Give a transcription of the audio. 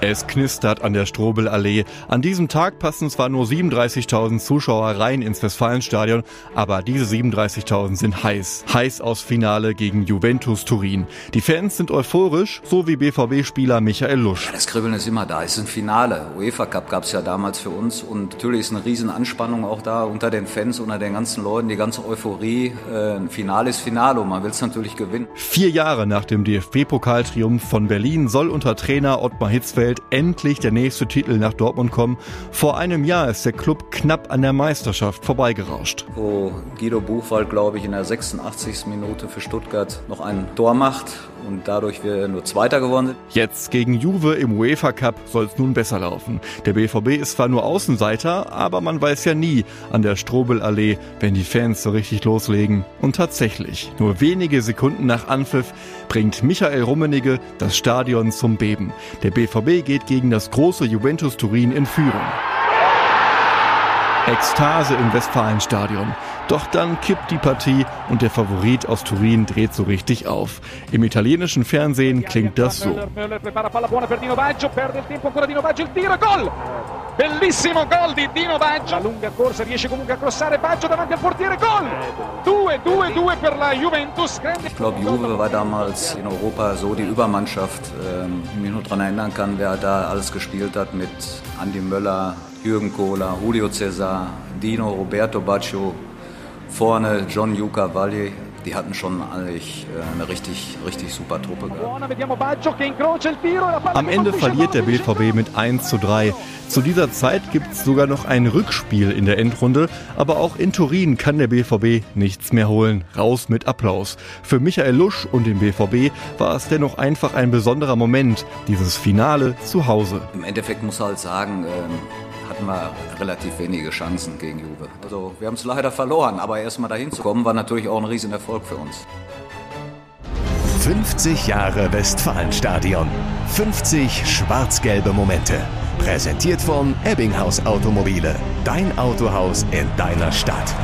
Es knistert an der Strobelallee. An diesem Tag passen zwar nur 37.000 Zuschauer rein ins Westfalenstadion, aber diese 37.000 sind heiß. Heiß aus Finale gegen Juventus Turin. Die Fans sind euphorisch, so wie BVB-Spieler Michael Lusch. Ja, das Kribbeln ist immer da. Es ist ein Finale. UEFA Cup gab es ja damals für uns und natürlich ist eine riesen Anspannung auch da unter den Fans, unter den ganzen Leuten, die ganze Euphorie. Äh, ein Finale ist Finale und man will es natürlich gewinnen. Vier Jahre nach dem DFB-Pokaltriumph von Berlin soll unter Trainer Ottmar Hitzfeld Bielefeld endlich der nächste Titel nach Dortmund kommen. Vor einem Jahr ist der Club knapp an der Meisterschaft vorbeigerauscht. Wo Guido Buchwald, glaube ich, in der 86. Minute für Stuttgart noch ein Tor macht und dadurch wir nur Zweiter geworden sind. Jetzt gegen Juve im UEFA Cup soll es nun besser laufen. Der BVB ist zwar nur Außenseiter, aber man weiß ja nie an der Strobelallee, wenn die Fans so richtig loslegen. Und tatsächlich, nur wenige Sekunden nach Anpfiff bringt Michael Rummenigge das Stadion zum Beben. Der BVB geht gegen das große Juventus Turin in Führung. Ekstase im Westfalenstadion. Doch dann kippt die Partie und der Favorit aus Turin dreht so richtig auf. Im italienischen Fernsehen klingt das so. Bellissimo gol di Dino Baggio. La lunga corsa riesce comunque a crossare Baggio davanti al portiere. Gol! 2-2-2 per la Juventus. Ich glaube, Juve war damals in Europa so die Übermannschaft. Ähm, ich mich nur daran erinnern kann, wer da alles gespielt hat mit Andy Möller, Jürgen Kohler, Julio Cesar, Dino, Roberto Baggio, vorne John Yuka Valle, die hatten schon eigentlich äh, eine richtig, richtig super Truppe gehabt. Am Ende verliert der BVB mit 1 zu 3. Zu dieser Zeit gibt es sogar noch ein Rückspiel in der Endrunde, aber auch in Turin kann der BVB nichts mehr holen. Raus mit Applaus. Für Michael Lusch und den BVB war es dennoch einfach ein besonderer Moment, dieses Finale zu Hause. Im Endeffekt muss halt sagen, ähm hatten wir relativ wenige Chancen gegen Juve. Also wir haben es leider verloren, aber erstmal dahin zu kommen, war natürlich auch ein Riesenerfolg für uns. 50 Jahre Westfalenstadion. 50 schwarz-gelbe Momente. Präsentiert von Ebbinghaus Automobile. Dein Autohaus in deiner Stadt.